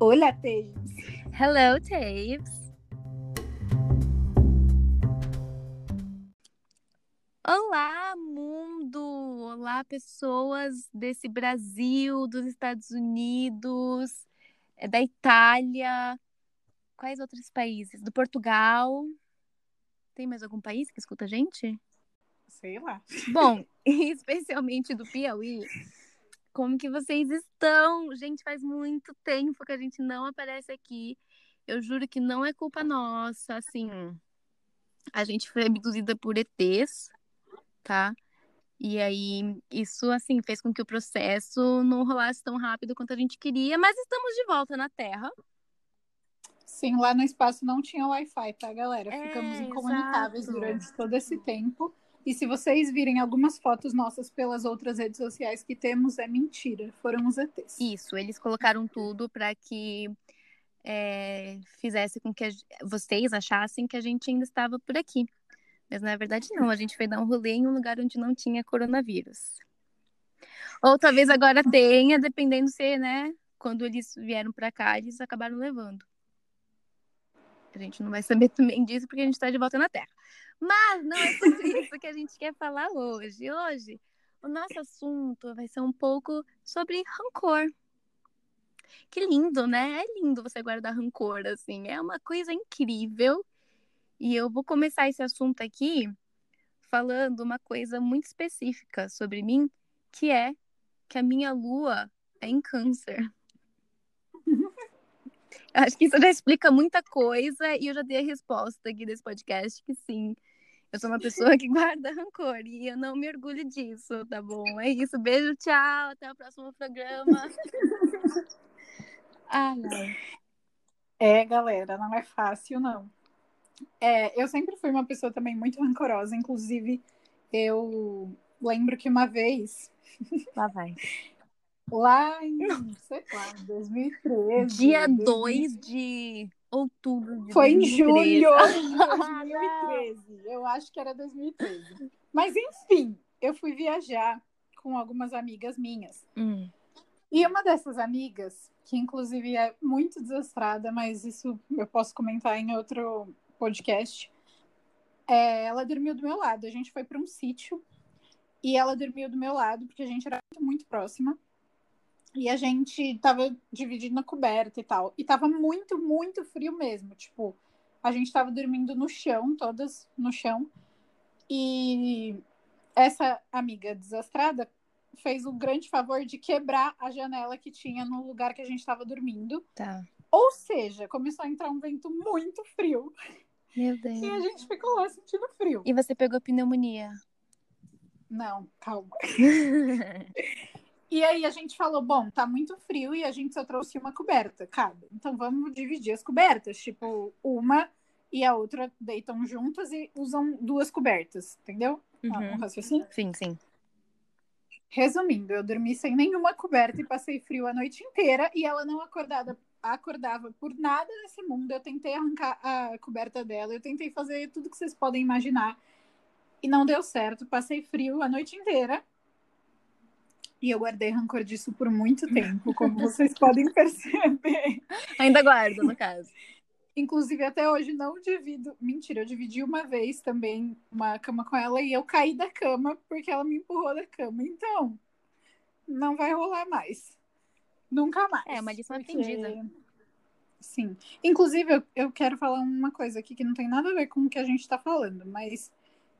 Olá, Taves. Hello, Taves. Olá, mundo! Olá, pessoas desse Brasil, dos Estados Unidos, é, da Itália. Quais outros países? Do Portugal. Tem mais algum país que escuta a gente? Sei lá. Bom, especialmente do Piauí. Como que vocês estão? Gente, faz muito tempo que a gente não aparece aqui. Eu juro que não é culpa nossa, assim. A gente foi abduzida por ETs, tá? E aí, isso, assim, fez com que o processo não rolasse tão rápido quanto a gente queria, mas estamos de volta na Terra. Sim, lá no espaço não tinha Wi-Fi, tá, galera? É, Ficamos incomunicáveis exato. durante todo esse tempo. E se vocês virem algumas fotos nossas pelas outras redes sociais que temos, é mentira. Foram os ETs. Isso, eles colocaram tudo para que é, fizesse com que a- vocês achassem que a gente ainda estava por aqui. Mas na verdade não, a gente foi dar um rolê em um lugar onde não tinha coronavírus. Ou talvez agora tenha, dependendo se, né, quando eles vieram para cá, eles acabaram levando. A gente não vai saber também disso porque a gente está de volta na Terra. Mas não é sobre isso que a gente quer falar hoje. Hoje, o nosso assunto vai ser um pouco sobre rancor. Que lindo, né? É lindo você guardar rancor, assim. É uma coisa incrível. E eu vou começar esse assunto aqui falando uma coisa muito específica sobre mim, que é que a minha lua é em câncer. Eu acho que isso já explica muita coisa e eu já dei a resposta aqui desse podcast que sim. Eu sou uma pessoa que guarda rancor e eu não me orgulho disso, tá bom? É isso. Beijo, tchau. Até o próximo programa. Ai, ai. É, galera, não é fácil, não. É, eu sempre fui uma pessoa também muito rancorosa. Inclusive, eu lembro que uma vez, Lá vai. lá em, sei lá, 2013. Dia 2000, 2 de outubro de Foi em 2013. julho de Ah, 2013. Eu acho que era 2013. Mas enfim, eu fui viajar com algumas amigas minhas. Hum, E uma dessas amigas, que inclusive é muito desastrada, mas isso eu posso comentar em outro podcast, é, ela dormiu do meu lado. A gente foi para um sítio e ela dormiu do meu lado, porque a gente era muito, muito próxima. E a gente tava dividindo a coberta e tal. E tava muito, muito frio mesmo. Tipo, a gente tava dormindo no chão, todas no chão. E essa amiga desastrada fez o grande favor de quebrar a janela que tinha no lugar que a gente estava dormindo. tá. Ou seja, começou a entrar um vento muito frio Meu e a Deus. gente ficou lá sentindo frio. E você pegou pneumonia? Não, calma. E aí a gente falou, bom, tá muito frio e a gente só trouxe uma coberta, cada. Então vamos dividir as cobertas, tipo, uma e a outra deitam juntas e usam duas cobertas, entendeu? Ah, Uhum. Um raciocínio? Sim, sim. Resumindo, eu dormi sem nenhuma coberta e passei frio a noite inteira e ela não acordada, acordava por nada nesse mundo. Eu tentei arrancar a coberta dela, eu tentei fazer tudo que vocês podem imaginar e não deu certo. Passei frio a noite inteira e eu guardei rancor disso por muito tempo, como vocês podem perceber. Ainda guardo, no caso. Inclusive, até hoje não divido. Mentira, eu dividi uma vez também uma cama com ela e eu caí da cama porque ela me empurrou da cama. Então, não vai rolar mais. Nunca mais. É, uma lição porque- aprendida. Sim. Inclusive, eu, eu quero falar uma coisa aqui que não tem nada a ver com o que a gente tá falando, mas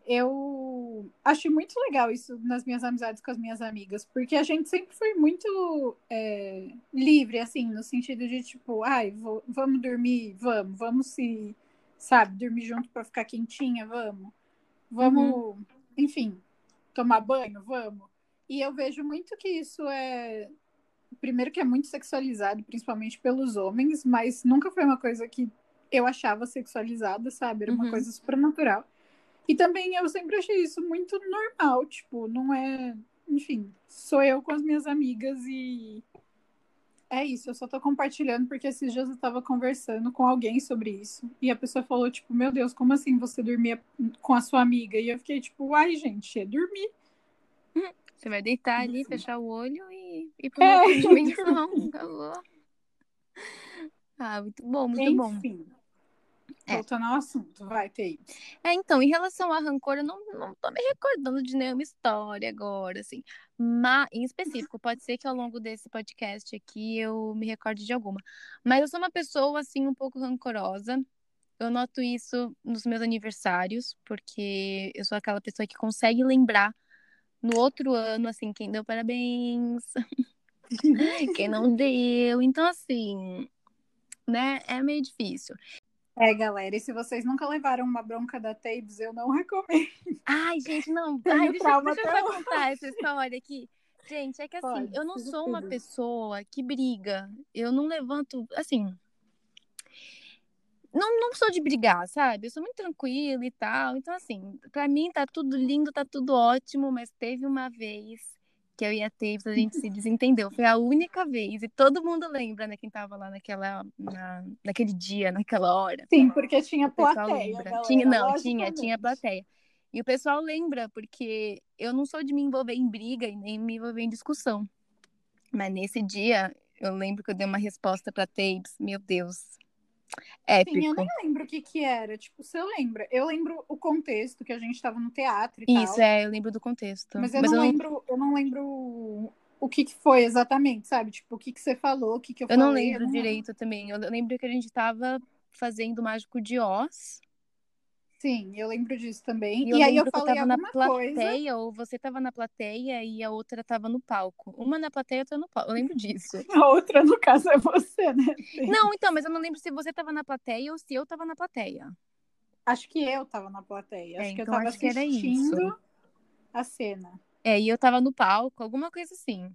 eu acho muito legal isso nas minhas amizades com as minhas amigas, porque a gente sempre foi muito é, livre, assim, no sentido de tipo, ai, vou- vamos dormir, vamos, vamos se, sabe, dormir junto pra ficar quentinha, vamos, vamos, enfim, tomar banho, vamos. E eu vejo muito que isso é, primeiro que é muito sexualizado, principalmente pelos homens, mas nunca foi uma coisa que eu achava sexualizada, sabe? Era uma Uhum. coisa super natural. E também eu sempre achei isso muito normal, tipo, não é. Enfim, sou eu com as minhas amigas e. É isso, eu só tô compartilhando porque esses dias eu tava conversando com alguém sobre isso. E a pessoa falou, tipo, meu Deus, como assim você dormia com a sua amiga? E eu fiquei, tipo, ai, gente, é dormir. Você vai deitar ali, Sim. fechar o olho e ir pra É, uma outra dimensão. Acabou. ah, muito bom, muito Enfim, bom. É. Voltando ao assunto, vai, Thaís. É, então, em relação a rancor, eu não, não tô me recordando de nenhuma história agora, assim. Mas, em específico, pode ser que ao longo desse podcast aqui eu me recorde de alguma. Mas eu sou uma pessoa, assim, um pouco rancorosa. Eu noto isso nos meus aniversários, porque eu sou aquela pessoa que consegue lembrar no outro ano, assim, quem deu parabéns, quem não deu. Então, assim, né, é meio difícil. É, galera, e se vocês nunca levaram uma bronca da Tabes, eu não recomendo. Ai, gente, não. Ai, deixa, deixa eu só contar essa história aqui. Gente, é que assim, Pode, eu não sou uma tudo. pessoa que briga. Eu não levanto, assim. Não, não sou de brigar, sabe? Eu sou muito tranquila e tal. Então, assim, pra mim tá tudo lindo, tá tudo ótimo, mas teve uma vez que eu e a Taves, a gente se desentendeu. Foi a única vez. E todo mundo lembra, né? Quem tava lá naquela, na, naquele dia, naquela hora. Sim, porque tinha plateia, galera, tinha, não, tinha, tinha plateia. E o pessoal lembra, porque eu não sou de me envolver em briga e nem me envolver em discussão. Mas nesse dia, eu lembro que eu dei uma resposta pra Tapes. Meu Deus. Épico. Sim, eu nem lembro o que que era. Tipo, você lembra? Eu lembro o contexto, que a gente tava no teatro e Isso, tal. é, eu lembro do contexto. Mas eu não lembro, eu não lembro o que que foi exatamente, sabe? Tipo, o que que você falou, o que que eu, eu não falei. lembro direito também. Eu lembro que a gente tava fazendo o Mágico de Oz. Sim, eu lembro disso também. E E, eu aí eu falei tava na alguma coisa. plateia, ou você tava na plateia e a outra tava no palco. Uma na plateia e outra no palco. Eu lembro disso. A outra, no caso, é você, né? Não, então, mas eu não lembro se você tava na plateia ou se eu tava na plateia. Acho que eu tava na plateia. É, Acho que eu então tava acho que era assistindo a cena. É, e eu tava no palco, alguma coisa assim.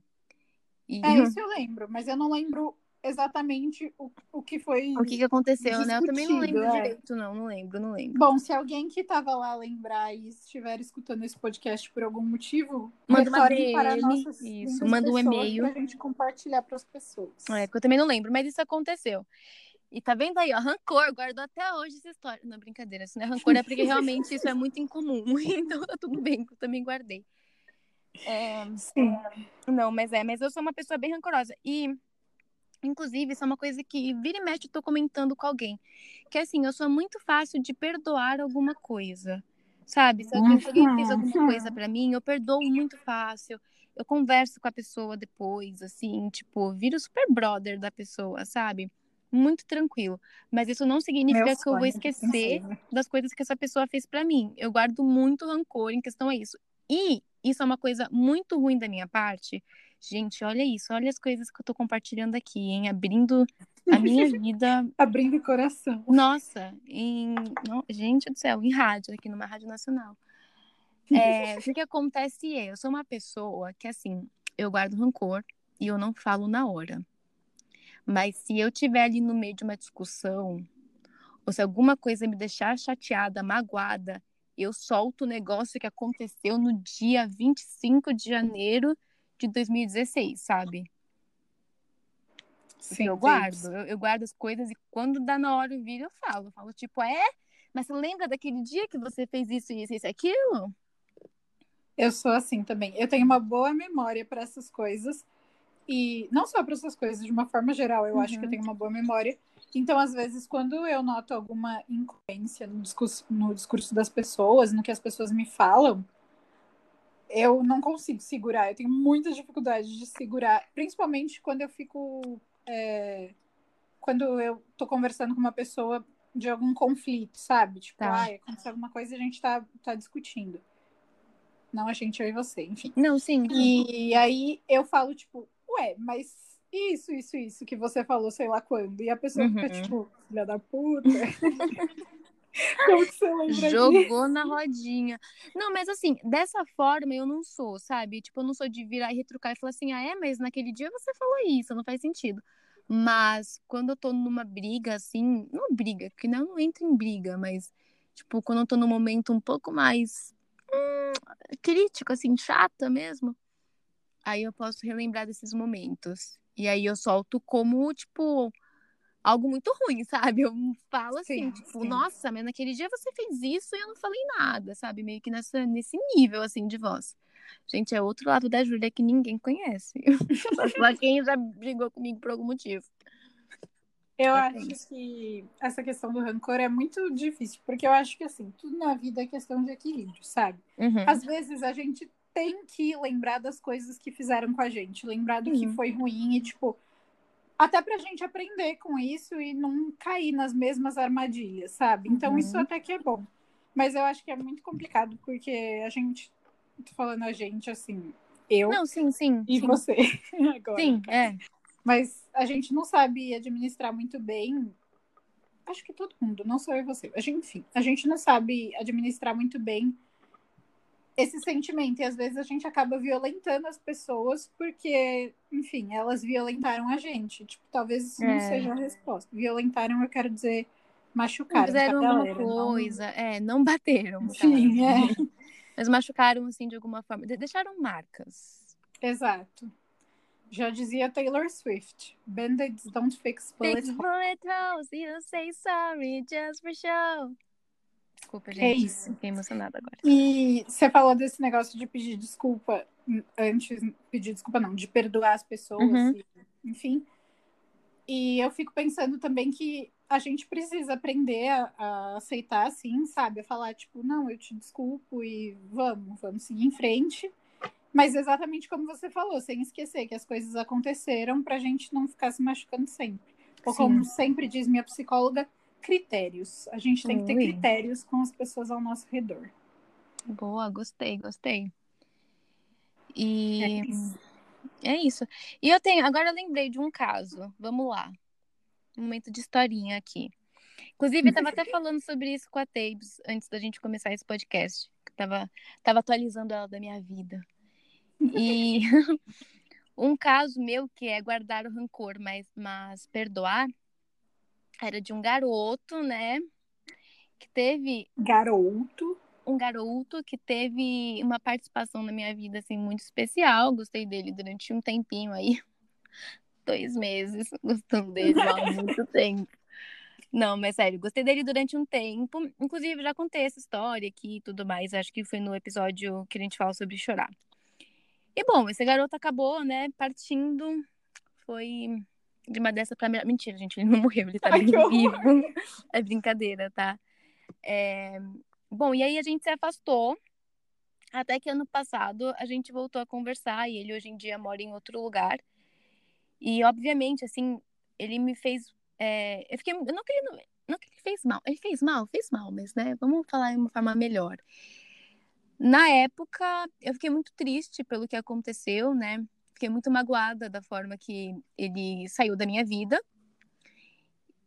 E É, isso eu lembro, mas eu não lembro exatamente o, o que foi. o que, que aconteceu, né? Eu também não lembro é. direito, não, não lembro, não lembro. Bom, se alguém que tava lá lembrar e estiver escutando esse podcast por algum motivo, Manda uma para nossas isso, manda um e-mail. Pra gente compartilhar para as pessoas. É, porque eu também não lembro, mas isso aconteceu. E tá vendo aí, ó, rancor, guardou até hoje essa história. Não, brincadeira, isso não é rancor, é porque realmente isso é muito incomum. Então tá tudo bem, eu também guardei. É, Sim. Não, mas é, mas eu sou uma pessoa bem rancorosa. E, inclusive, isso é uma coisa que vira e mexe, eu tô comentando com alguém. Que assim, eu sou muito fácil de perdoar alguma coisa. Sabe? Se alguém, fez alguma Uhum. coisa pra mim, eu perdoo muito fácil. Eu converso com a pessoa depois, assim, tipo, viro super brother da pessoa, sabe? Muito tranquilo. Mas isso não significa Meu que eu vou sonho, esquecer das coisas que essa pessoa fez pra mim. Eu guardo muito rancor em questão a isso. E isso é uma coisa muito ruim da minha parte. Gente, olha isso, olha as coisas que eu tô compartilhando aqui, hein? Abrindo a minha vida. Abrindo o coração. Nossa, em. gente do céu, em rádio, aqui numa Rádio Nacional. É, o que, que acontece é, eu sou uma pessoa que, assim, eu guardo rancor e eu não falo na hora. Mas se eu tiver ali no meio de uma discussão, ou se alguma coisa me deixar chateada, magoada, eu solto o negócio que aconteceu no dia 25 de janeiro de 2016, sabe? Sim, eu guardo, eu, eu guardo as coisas e quando dá na hora eu viro, eu falo. Eu falo, tipo, é? Mas você lembra daquele dia que você fez isso, isso, isso, aquilo? Eu sou assim também. Eu tenho uma boa memória para essas coisas. E não só para essas coisas, de uma forma geral, eu acho que eu Uhum. tenho uma boa memória. Então, às vezes, quando eu noto alguma incoerência no discurso, no discurso das pessoas, no que as pessoas me falam, eu não consigo segurar. Eu tenho muita dificuldade de segurar, principalmente quando eu fico. é, quando eu tô conversando com uma pessoa de algum conflito, sabe? Tipo, Tá. ai, aconteceu alguma coisa e a gente tá, tá discutindo. Não a gente, eu e você, enfim. Não, sim. E aí eu falo, tipo, ué, mas isso, isso, isso que você falou, sei lá quando. E a pessoa fica, Uhum. tipo, filha da puta. Como que você lembra disso? Jogou na rodinha. Não, mas assim, dessa forma eu não sou, sabe? Tipo, eu não sou de virar e retrucar e falar assim, ah, é, mas naquele dia você falou isso, não faz sentido. Mas quando eu tô numa briga, assim, não briga, porque não, não entro em briga, mas, tipo, quando eu tô num momento um pouco mais hum, crítico, assim, chata mesmo, aí eu posso relembrar desses momentos. E aí eu solto como, tipo, algo muito ruim, sabe? Eu falo assim, Sim, tipo, sim. nossa, mas naquele dia você fez isso e eu não falei nada, sabe? Meio que nessa, nesse nível, assim, de voz. Gente, é outro lado da Júlia que ninguém conhece. Só quem já brigou comigo por algum motivo. Eu acho que essa questão do rancor é muito difícil, porque eu acho que assim, tudo na vida é questão de equilíbrio, sabe? Uhum. Às vezes a gente tem que lembrar das coisas que fizeram com a gente, lembrar do uhum. que foi ruim e, tipo, até pra gente aprender com isso e não cair nas mesmas armadilhas, sabe? Então uhum. isso até que é bom. Mas eu acho que é muito complicado, porque a gente, tô falando a gente assim, eu. Não, sim, sim. E sim. você agora. Sim, é. Mas a gente não sabe administrar muito bem. Acho que todo mundo, não só eu e você. A gente, enfim, a gente não sabe administrar muito bem esse sentimento. E às vezes a gente acaba violentando as pessoas porque, enfim, elas violentaram a gente. Tipo, talvez isso é. não seja a resposta. Violentaram, eu quero dizer, machucaram. Fizeram alguma coisa. Não... É, não bateram. Sim, é. Mas machucaram, assim, de alguma forma. Deixaram marcas. Exato. Já dizia Taylor Swift. Band-aids don't fix bullet Fix bullet holes, you say sorry just for show. Desculpa, gente. É isso. Fiquei emocionada agora. E você falou desse negócio de pedir desculpa antes, pedir desculpa não, de perdoar as pessoas, Uhum. e- enfim. E eu fico pensando também que a gente precisa aprender a, a aceitar, assim, sabe? A falar, tipo, não, eu te desculpo e vamos, vamos seguir em frente. Mas exatamente como você falou, sem esquecer que as coisas aconteceram pra gente não ficar se machucando sempre. Ou Sim. como sempre diz minha psicóloga, critérios. A gente tem que ter Ui. critérios com as pessoas ao nosso redor. Boa, gostei, gostei. E É isso. é isso. E eu tenho, agora eu lembrei de um caso. Vamos lá. Um momento de historinha aqui. Inclusive, eu tava até falando sobre isso com a Tabes antes da gente começar esse podcast. Eu tava, tava atualizando ela da minha vida. E um caso meu que é guardar o rancor, mas, mas perdoar, era de um garoto, né? Que teve Garoto. um garoto que teve uma participação na minha vida assim muito especial. Gostei dele durante um tempinho aí, dois meses, gostando dele há muito tempo. Não, mas sério, gostei dele durante um tempo. Inclusive, já contei essa história aqui e tudo mais. Acho que foi no episódio que a gente fala sobre chorar. E bom, esse garoto acabou, né, partindo. Foi de uma dessa pra melhor. Mentira, gente, ele não morreu, ele tá Ai, vivo. É brincadeira, tá? É, Bom, e aí a gente se afastou. Até que ano passado a gente voltou a conversar e ele hoje em dia mora em outro lugar. E obviamente, assim, ele me fez. é, Eu fiquei. Eu não queria. Não que ele fez mal. Ele fez mal, fez mal, mas, né? Vamos falar de uma forma melhor. Na época, eu fiquei muito triste pelo que aconteceu, né? Fiquei muito magoada da forma que ele saiu da minha vida.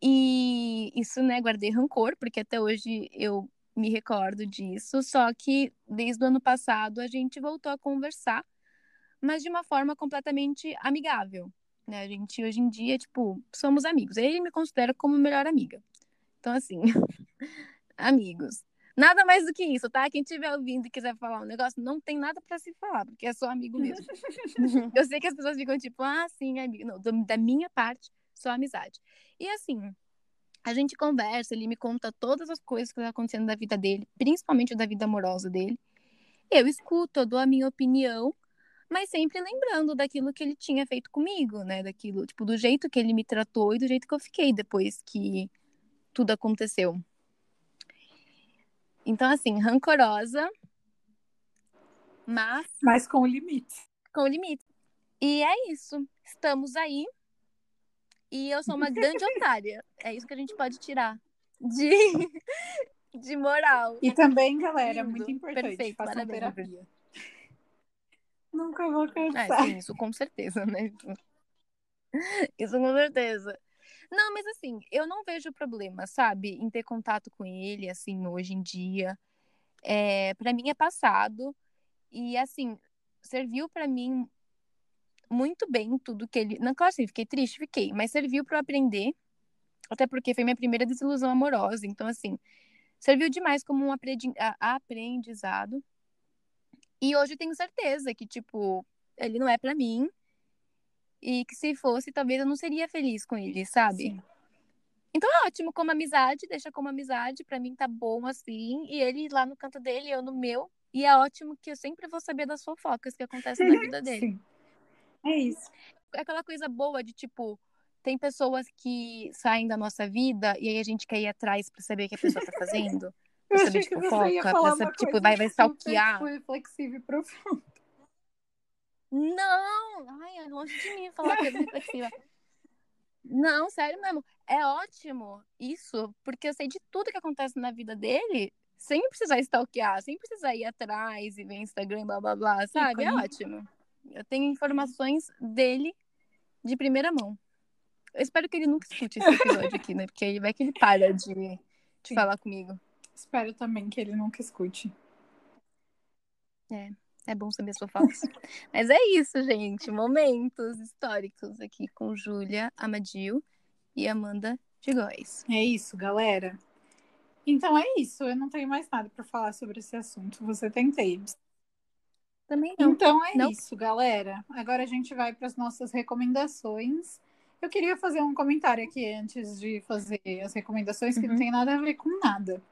E isso, né, guardei rancor, porque até hoje eu me recordo disso. Só que desde o ano passado a gente voltou a conversar, mas de uma forma completamente amigável. Né? A gente hoje em dia, tipo, somos amigos. Ele me considera como melhor amiga. Então, assim, amigos. Nada mais do que isso, tá? Quem estiver ouvindo e quiser falar um negócio, não tem nada pra se falar, porque é só amigo mesmo. Eu sei que as pessoas ficam tipo, ah, sim, amigo. Não, da minha parte, só amizade. E assim, a gente conversa, ele me conta todas as coisas que estão acontecendo na vida dele, principalmente da vida amorosa dele. Eu escuto, eu dou a minha opinião, mas sempre lembrando daquilo que ele tinha feito comigo, né? Daquilo, tipo, do jeito que ele me tratou e do jeito que eu fiquei depois que tudo aconteceu. Então, assim, rancorosa, mas Mas com limite. com limite. E é isso. Estamos aí. E eu sou uma grande otária. É isso que a gente pode tirar de, de moral. E também, galera, Lindo. muito importante, Perfeito, façam terapia. Nunca vou Ah, cansar. sim, isso com certeza, né? Isso com certeza. Não, mas assim, eu não vejo problema, sabe, em ter contato com ele, assim, hoje em dia. É, para mim é passado. E, assim, serviu pra mim muito bem tudo que ele. Não, claro, assim, fiquei triste, fiquei, mas serviu pra eu aprender. Até porque foi minha primeira desilusão amorosa. Então, assim, serviu demais como um aprendizado. E hoje eu tenho certeza que, tipo, ele não é pra mim. E que se fosse, talvez eu não seria feliz com ele, sabe? Sim. Então é ótimo como amizade, deixa como amizade, pra mim tá bom assim. E ele lá no canto dele, eu no meu. E é ótimo que eu sempre vou saber das fofocas que acontecem na vida dele. Sim. É isso. É aquela coisa boa de tipo, tem pessoas que saem da nossa vida e aí a gente quer ir atrás para saber o que a pessoa tá fazendo. Pra saber de fofoca, pra saber, tipo, vai, vai stalkear. reflexivo e profundo. Não! Ai, é longe de mim falar coisa reflexiva. Não, sério mesmo. É ótimo isso, porque eu sei de tudo que acontece na vida dele sem precisar stalkear, sem precisar ir atrás e ver Instagram, blá blá blá, sabe? É ótimo. Eu tenho informações dele de primeira mão. Eu espero que ele nunca escute esse episódio aqui, né? Porque aí vai que ele para de, de falar comigo. Espero também que ele nunca escute. É. É bom saber sua falsa. Mas é isso, gente. Momentos históricos aqui com Júlia Amadil e Amanda de Góis. É isso, galera. Então é isso. Eu não tenho mais nada para falar sobre esse assunto. Você tem tapes. Também não. Então é não. isso, galera. Agora a gente vai para as nossas recomendações. Eu queria fazer um comentário aqui antes de fazer as recomendações, que uhum. não tem nada a ver com nada.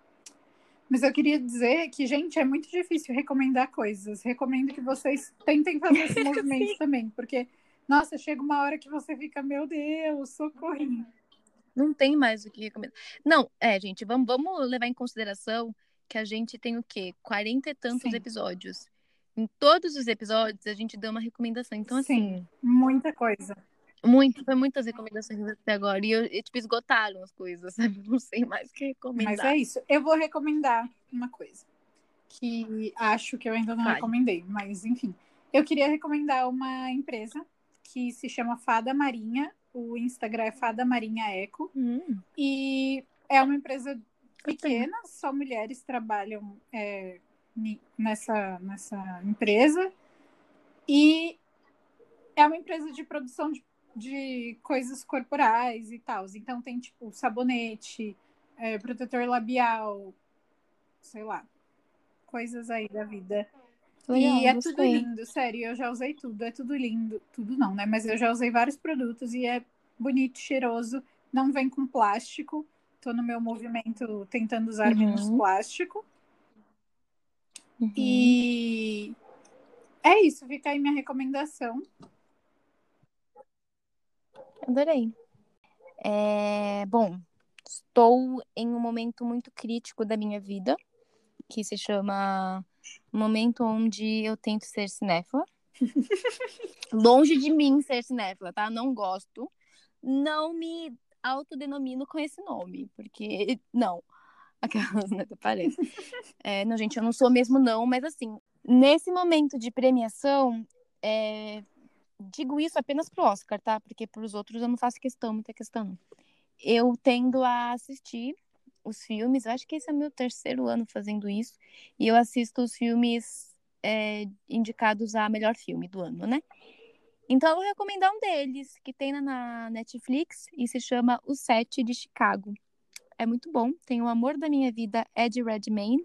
Mas eu queria dizer que, gente, é muito difícil recomendar coisas. Recomendo que vocês tentem fazer esse movimento também, porque, nossa, chega uma hora que você fica, meu Deus, socorrinho. Não tem mais o que recomendar. Não, é, gente, vamos, vamos levar em consideração que a gente tem o quê? Quarenta e tantos Sim. episódios. Em todos os episódios, a gente deu uma recomendação. Então, Sim, assim. Muita coisa. Muito, foi muitas recomendações até agora. E, eu, e, tipo, esgotaram as coisas, sabe? Não sei mais o que recomendar. Mas é isso. Eu vou recomendar uma coisa. Que acho que eu ainda não recomendei, mas enfim. Eu queria recomendar uma empresa que se chama Fada Marinha. O Instagram é Fada Marinha Eco. Hum. E é uma empresa pequena, só mulheres trabalham é, nessa, nessa empresa. E é uma empresa de produção de de coisas corporais e tal. Então tem tipo sabonete, é, protetor labial, sei lá, coisas aí da vida. Legal, e é gostei. tudo lindo, sério, eu já usei tudo, é tudo lindo, tudo não, né? Mas eu já usei vários produtos e é bonito, cheiroso, não vem com plástico. Tô no meu movimento tentando usar uhum. menos plástico. Uhum. E é isso, fica aí minha recomendação. Adorei. É, bom, estou em um momento muito crítico da minha vida, que se chama momento onde eu tento ser cinéfila. Longe de mim ser cinéfila, tá? Não gosto. Não me autodenomino com esse nome, porque não. Aquelas, né? Parece. É, não, gente, eu não sou mesmo, não, mas assim, nesse momento de premiação, é, digo isso apenas pro Oscar, tá? Porque pros outros eu não faço questão, muita questão. Eu tendo a assistir os filmes, eu acho que esse é meu terceiro ano fazendo isso, e eu assisto os filmes é, indicados a melhor filme do ano, né? Então eu vou recomendar um deles, que tem na Netflix e se chama O Sete de Chicago. É muito bom, tem o amor da minha vida, Ed Redmayne.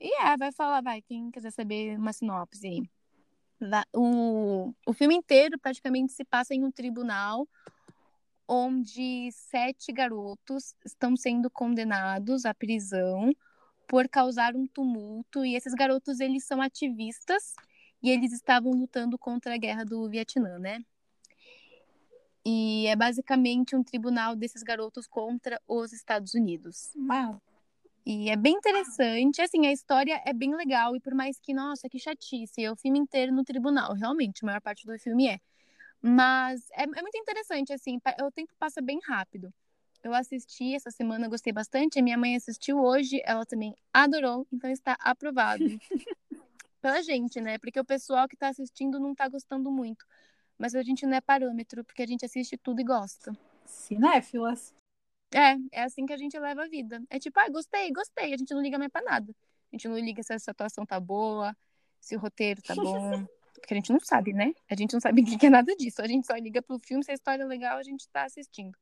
E é, vai falar, vai, quem quiser saber uma sinopse aí. O, o filme inteiro praticamente se passa em um tribunal onde sete garotos estão sendo condenados à prisão por causar um tumulto e esses garotos eles são ativistas e eles estavam lutando contra a guerra do Vietnã, né? E é basicamente um tribunal desses garotos contra os Estados Unidos. Uau. E é bem interessante, assim, a história é bem legal, e por mais que, nossa, que chatice, é o filme inteiro no tribunal, realmente, a maior parte do filme é. Mas é, é muito interessante, assim, o tempo passa bem rápido. Eu assisti essa semana, gostei bastante, a minha mãe assistiu hoje, ela também adorou, então está aprovado. Pela gente, né? Porque o pessoal que está assistindo não está gostando muito. Mas a gente não é parâmetro, porque a gente assiste tudo e gosta. Cinéfilas. É, é assim que a gente leva a vida. É tipo, ah, gostei, gostei. A gente não liga mais pra nada. A gente não liga se a situação tá boa, se o roteiro tá bom. Porque a gente não sabe, né? A gente não sabe o que é nada disso. A gente só liga pro filme, se a história é legal, a gente tá assistindo.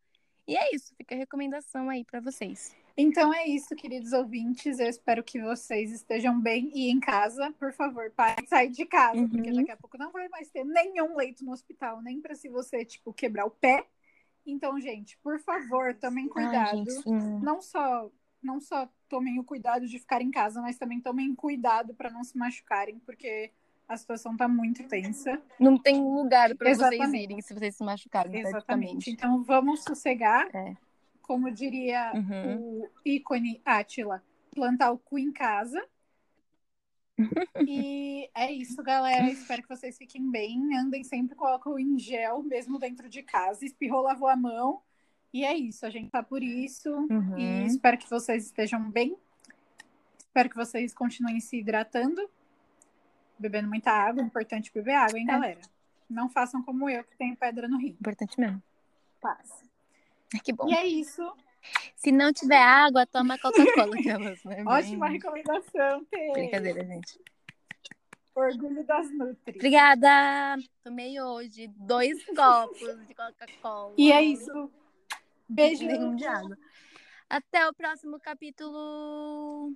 E é isso, fica a recomendação aí para vocês. Então é isso, queridos ouvintes. Eu espero que vocês estejam bem e em casa. Por favor, parem de sair de casa, uhum. porque daqui a pouco não vai mais ter nenhum leito no hospital, nem para se você, tipo, quebrar o pé então, gente, por favor, tomem cuidado. Ai, gente, não só não só tomem o cuidado de ficar em casa, mas também tomem cuidado para não se machucarem, porque A situação tá muito tensa. Não tem lugar para vocês irem se vocês se machucarem, Exatamente. Então vamos sossegar. É. Como diria Uhum. o ícone Átila, plantar o cu em casa. E é isso, galera. Espero que vocês fiquem bem. Andem sempre com álcool em gel, mesmo dentro de casa. Espirrou, lavou a mão. E é isso, a gente tá por isso. Uhum. E espero que vocês estejam bem. Espero que vocês continuem se hidratando. Bebendo muita água. É importante beber água, hein, É. galera? Não façam como eu, que tenho pedra no rim. Importante mesmo. Paz. Ai, Que bom. E é isso. Se não tiver água, toma Coca-Cola. aquelas, né? Ótima recomendação, Tê. Brincadeira, gente. Orgulho das Nutri. Obrigada! Tomei hoje dois copos de Coca-Cola. E é isso. Beijo. Água. Até o próximo capítulo.